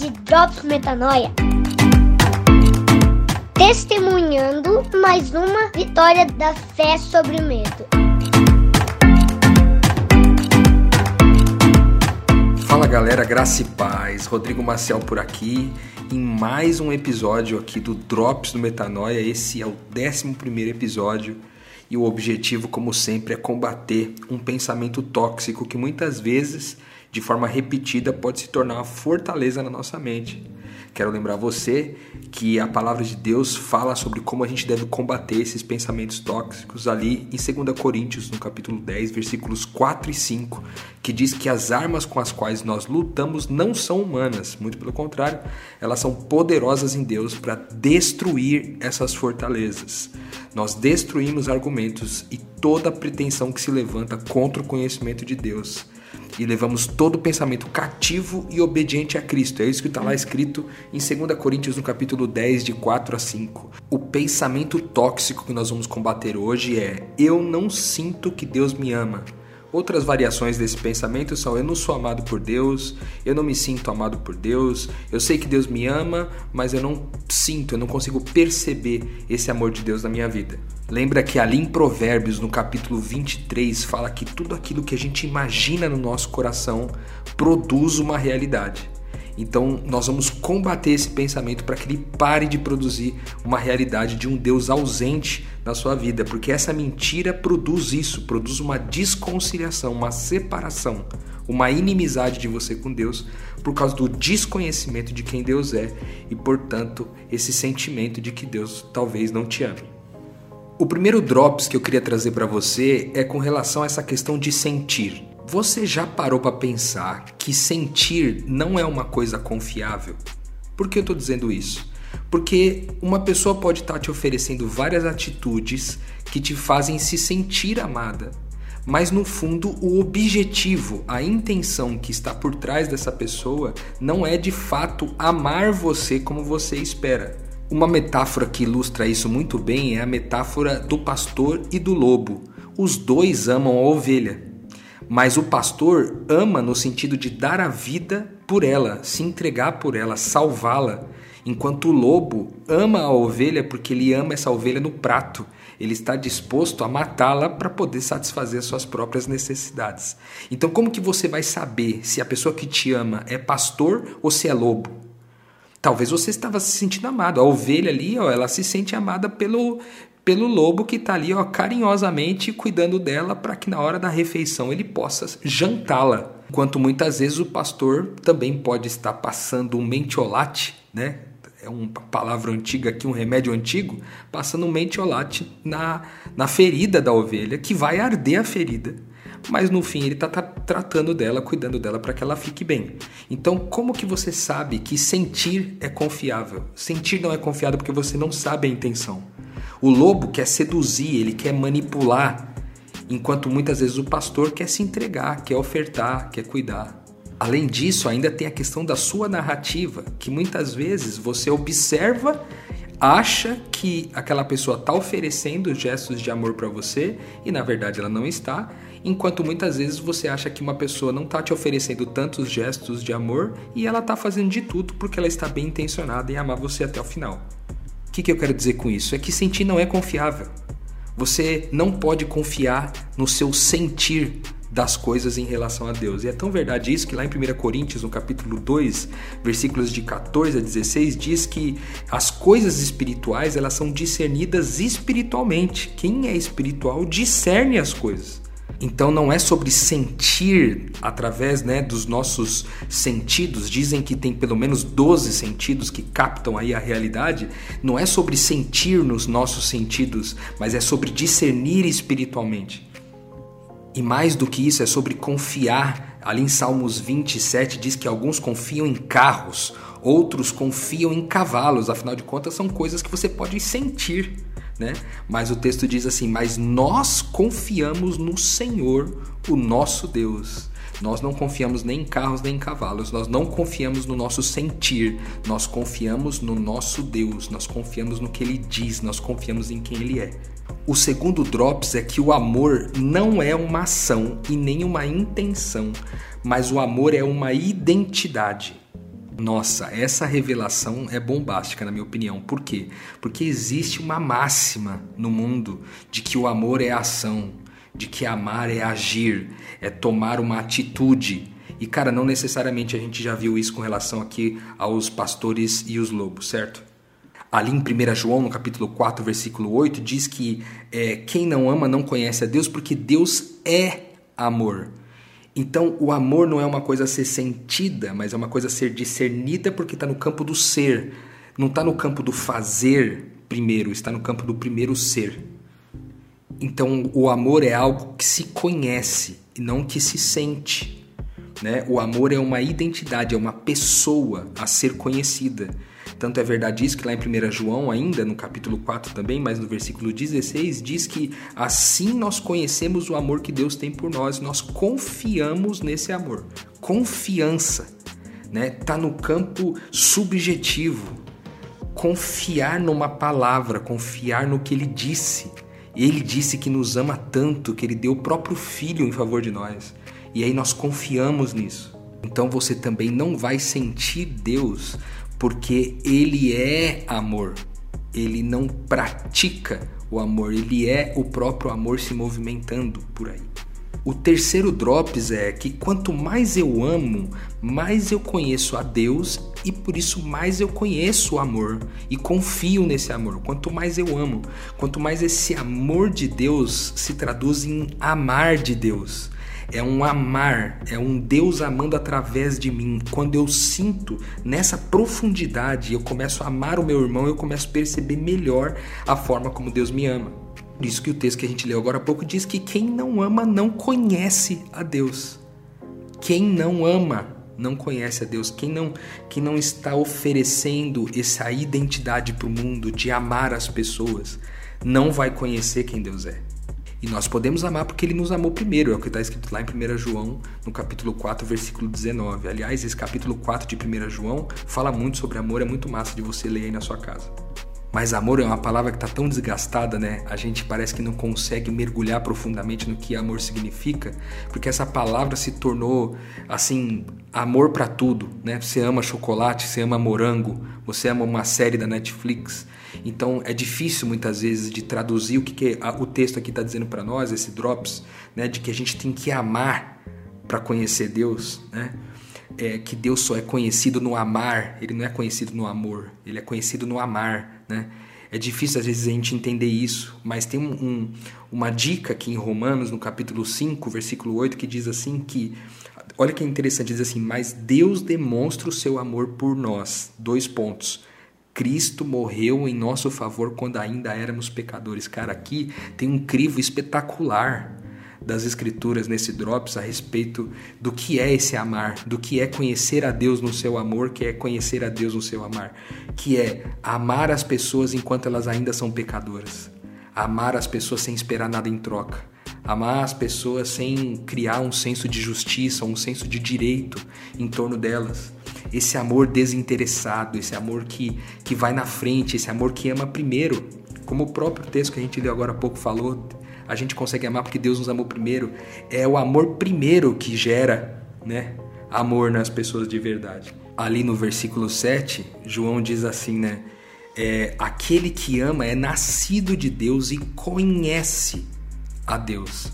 de Drops Metanoia. Testemunhando mais uma vitória da fé sobre o medo. Fala galera, graça e paz. Rodrigo Maciel por aqui em mais um episódio aqui do Drops do Metanoia. Esse é o 11 episódio e o objetivo, como sempre, é combater um pensamento tóxico que muitas vezes de forma repetida pode se tornar uma fortaleza na nossa mente. Quero lembrar você que a palavra de Deus fala sobre como a gente deve combater esses pensamentos tóxicos ali em 2 Coríntios, no capítulo 10, versículos 4 e 5, que diz que as armas com as quais nós lutamos não são humanas, muito pelo contrário, elas são poderosas em Deus para destruir essas fortalezas. Nós destruímos argumentos e toda pretensão que se levanta contra o conhecimento de Deus e levamos todo o pensamento cativo e obediente a Cristo. É isso que está lá escrito em 2 Coríntios, no capítulo 10, de 4 a 5. O pensamento tóxico que nós vamos combater hoje é: Eu não sinto que Deus me ama. Outras variações desse pensamento são: eu não sou amado por Deus, eu não me sinto amado por Deus, eu sei que Deus me ama, mas eu não sinto, eu não consigo perceber esse amor de Deus na minha vida. Lembra que ali em Provérbios, no capítulo 23, fala que tudo aquilo que a gente imagina no nosso coração produz uma realidade. Então, nós vamos combater esse pensamento para que ele pare de produzir uma realidade de um Deus ausente na sua vida, porque essa mentira produz isso, produz uma desconciliação, uma separação, uma inimizade de você com Deus por causa do desconhecimento de quem Deus é e, portanto, esse sentimento de que Deus talvez não te ame. O primeiro drops que eu queria trazer para você é com relação a essa questão de sentir. Você já parou para pensar que sentir não é uma coisa confiável? Por que eu estou dizendo isso? Porque uma pessoa pode estar tá te oferecendo várias atitudes que te fazem se sentir amada, mas no fundo o objetivo, a intenção que está por trás dessa pessoa não é de fato amar você como você espera. Uma metáfora que ilustra isso muito bem é a metáfora do pastor e do lobo. Os dois amam a ovelha, mas o pastor ama no sentido de dar a vida por ela, se entregar por ela, salvá-la. Enquanto o lobo ama a ovelha porque ele ama essa ovelha no prato. Ele está disposto a matá-la para poder satisfazer suas próprias necessidades. Então, como que você vai saber se a pessoa que te ama é pastor ou se é lobo? Talvez você estava se sentindo amado. A ovelha ali, ó, ela se sente amada pelo, pelo lobo que está ali ó, carinhosamente cuidando dela para que na hora da refeição ele possa jantá-la. Enquanto muitas vezes o pastor também pode estar passando um mentiolate, né? É uma palavra antiga aqui, um remédio antigo, passando um mentiolate na, na ferida da ovelha, que vai arder a ferida. Mas no fim ele está tratando dela, cuidando dela para que ela fique bem. Então, como que você sabe que sentir é confiável? Sentir não é confiável porque você não sabe a intenção. O lobo quer seduzir, ele quer manipular, enquanto muitas vezes o pastor quer se entregar, quer ofertar, quer cuidar. Além disso, ainda tem a questão da sua narrativa, que muitas vezes você observa, acha que aquela pessoa está oferecendo gestos de amor para você e na verdade ela não está, enquanto muitas vezes você acha que uma pessoa não está te oferecendo tantos gestos de amor e ela está fazendo de tudo porque ela está bem intencionada em amar você até o final. O que, que eu quero dizer com isso? É que sentir não é confiável. Você não pode confiar no seu sentir das coisas em relação a Deus. E é tão verdade isso que lá em 1 Coríntios, no capítulo 2, versículos de 14 a 16, diz que as coisas espirituais, elas são discernidas espiritualmente. Quem é espiritual discerne as coisas. Então não é sobre sentir através né, dos nossos sentidos. Dizem que tem pelo menos 12 sentidos que captam aí a realidade. Não é sobre sentir nos nossos sentidos, mas é sobre discernir espiritualmente. E mais do que isso, é sobre confiar. Ali em Salmos 27 diz que alguns confiam em carros, outros confiam em cavalos. Afinal de contas, são coisas que você pode sentir né? Mas o texto diz assim: Mas nós confiamos no Senhor, o nosso Deus. Nós não confiamos nem em carros nem em cavalos, nós não confiamos no nosso sentir, nós confiamos no nosso Deus, nós confiamos no que ele diz, nós confiamos em quem ele é. O segundo drops é que o amor não é uma ação e nem uma intenção, mas o amor é uma identidade. Nossa, essa revelação é bombástica, na minha opinião. Por quê? Porque existe uma máxima no mundo de que o amor é ação, de que amar é agir, é tomar uma atitude. E, cara, não necessariamente a gente já viu isso com relação aqui aos pastores e os lobos, certo? Ali em 1 João, no capítulo 4, versículo 8, diz que é, quem não ama não conhece a Deus, porque Deus é amor. Então, o amor não é uma coisa a ser sentida, mas é uma coisa a ser discernida, porque está no campo do ser. Não está no campo do fazer primeiro, está no campo do primeiro ser. Então, o amor é algo que se conhece e não que se sente. Né? O amor é uma identidade, é uma pessoa a ser conhecida. Tanto é verdade isso que lá em 1 João, ainda no capítulo 4 também, mas no versículo 16, diz que assim nós conhecemos o amor que Deus tem por nós, nós confiamos nesse amor. Confiança, né? Tá no campo subjetivo. Confiar numa palavra, confiar no que ele disse. Ele disse que nos ama tanto que ele deu o próprio filho em favor de nós. E aí nós confiamos nisso. Então você também não vai sentir Deus porque ele é amor. Ele não pratica o amor, ele é o próprio amor se movimentando por aí. O terceiro drops é que quanto mais eu amo, mais eu conheço a Deus e por isso mais eu conheço o amor e confio nesse amor. Quanto mais eu amo, quanto mais esse amor de Deus se traduz em amar de Deus é um amar, é um Deus amando através de mim. Quando eu sinto nessa profundidade, eu começo a amar o meu irmão, eu começo a perceber melhor a forma como Deus me ama. Por isso que o texto que a gente leu agora há pouco diz que quem não ama não conhece a Deus. Quem não ama não conhece a Deus, quem não, quem não está oferecendo essa identidade para o mundo de amar as pessoas, não vai conhecer quem Deus é. E nós podemos amar porque ele nos amou primeiro, é o que está escrito lá em 1 João, no capítulo 4, versículo 19. Aliás, esse capítulo 4 de 1 João fala muito sobre amor, é muito massa de você ler aí na sua casa. Mas amor é uma palavra que está tão desgastada, né? A gente parece que não consegue mergulhar profundamente no que amor significa, porque essa palavra se tornou assim, amor para tudo, né? Você ama chocolate, você ama morango, você ama uma série da Netflix. Então é difícil muitas vezes de traduzir o que, que o texto aqui está dizendo para nós, esse drops, né? De que a gente tem que amar para conhecer Deus, né? é, que Deus só é conhecido no amar, ele não é conhecido no amor, ele é conhecido no amar, né? É difícil às vezes a gente entender isso, mas tem um, um, uma dica aqui em Romanos, no capítulo 5, versículo 8, que diz assim que, olha que interessante, diz assim, mas Deus demonstra o seu amor por nós, dois pontos, Cristo morreu em nosso favor quando ainda éramos pecadores. Cara, aqui tem um crivo espetacular das Escrituras nesse Drops a respeito do que é esse amar, do que é conhecer a Deus no seu amor, que é conhecer a Deus no seu amar, que é amar as pessoas enquanto elas ainda são pecadoras, amar as pessoas sem esperar nada em troca, amar as pessoas sem criar um senso de justiça, um senso de direito em torno delas. Esse amor desinteressado, esse amor que, que vai na frente, esse amor que ama primeiro, como o próprio texto que a gente leu agora há pouco falou, a gente consegue amar porque Deus nos amou primeiro. É o amor primeiro que gera, né, amor nas pessoas de verdade. Ali no versículo 7, João diz assim, né, é, aquele que ama é nascido de Deus e conhece a Deus.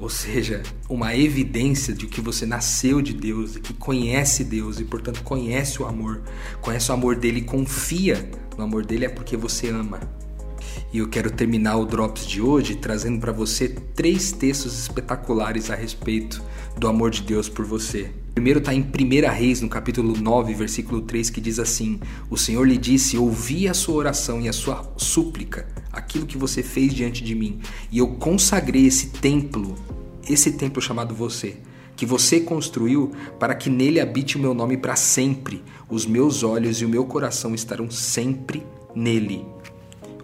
Ou seja, uma evidência de que você nasceu de Deus, e que conhece Deus e, portanto, conhece o amor, conhece o amor dele confia no amor dele é porque você ama. E eu quero terminar o Drops de hoje trazendo para você três textos espetaculares a respeito do amor de Deus por você. Primeiro está em 1 Reis, no capítulo 9, versículo 3, que diz assim: O Senhor lhe disse: Ouvi a sua oração e a sua súplica, aquilo que você fez diante de mim, e eu consagrei esse templo, esse templo chamado você, que você construiu, para que nele habite o meu nome para sempre. Os meus olhos e o meu coração estarão sempre nele.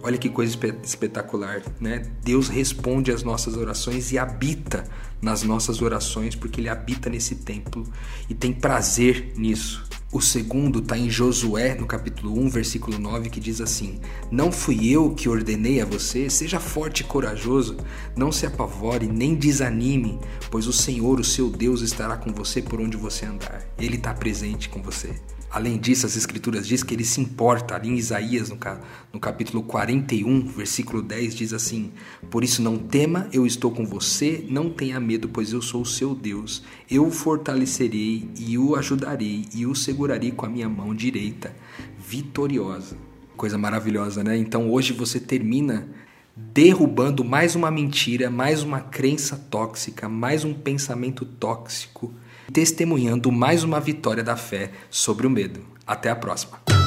Olha que coisa espetacular, né? Deus responde às nossas orações e habita nas nossas orações, porque Ele habita nesse templo e tem prazer nisso. O segundo está em Josué, no capítulo 1, versículo 9, que diz assim: Não fui eu que ordenei a você, seja forte e corajoso, não se apavore, nem desanime, pois o Senhor, o seu Deus, estará com você por onde você andar. Ele está presente com você. Além disso, as Escrituras diz que ele se importa. Ali em Isaías, no, no capítulo 41, versículo 10, diz assim: Por isso não tema, eu estou com você, não tenha medo, pois eu sou o seu Deus. Eu o fortalecerei e o ajudarei e o segurarei com a minha mão direita, vitoriosa. Coisa maravilhosa, né? Então hoje você termina derrubando mais uma mentira, mais uma crença tóxica, mais um pensamento tóxico testemunhando mais uma vitória da fé sobre o medo. Até a próxima!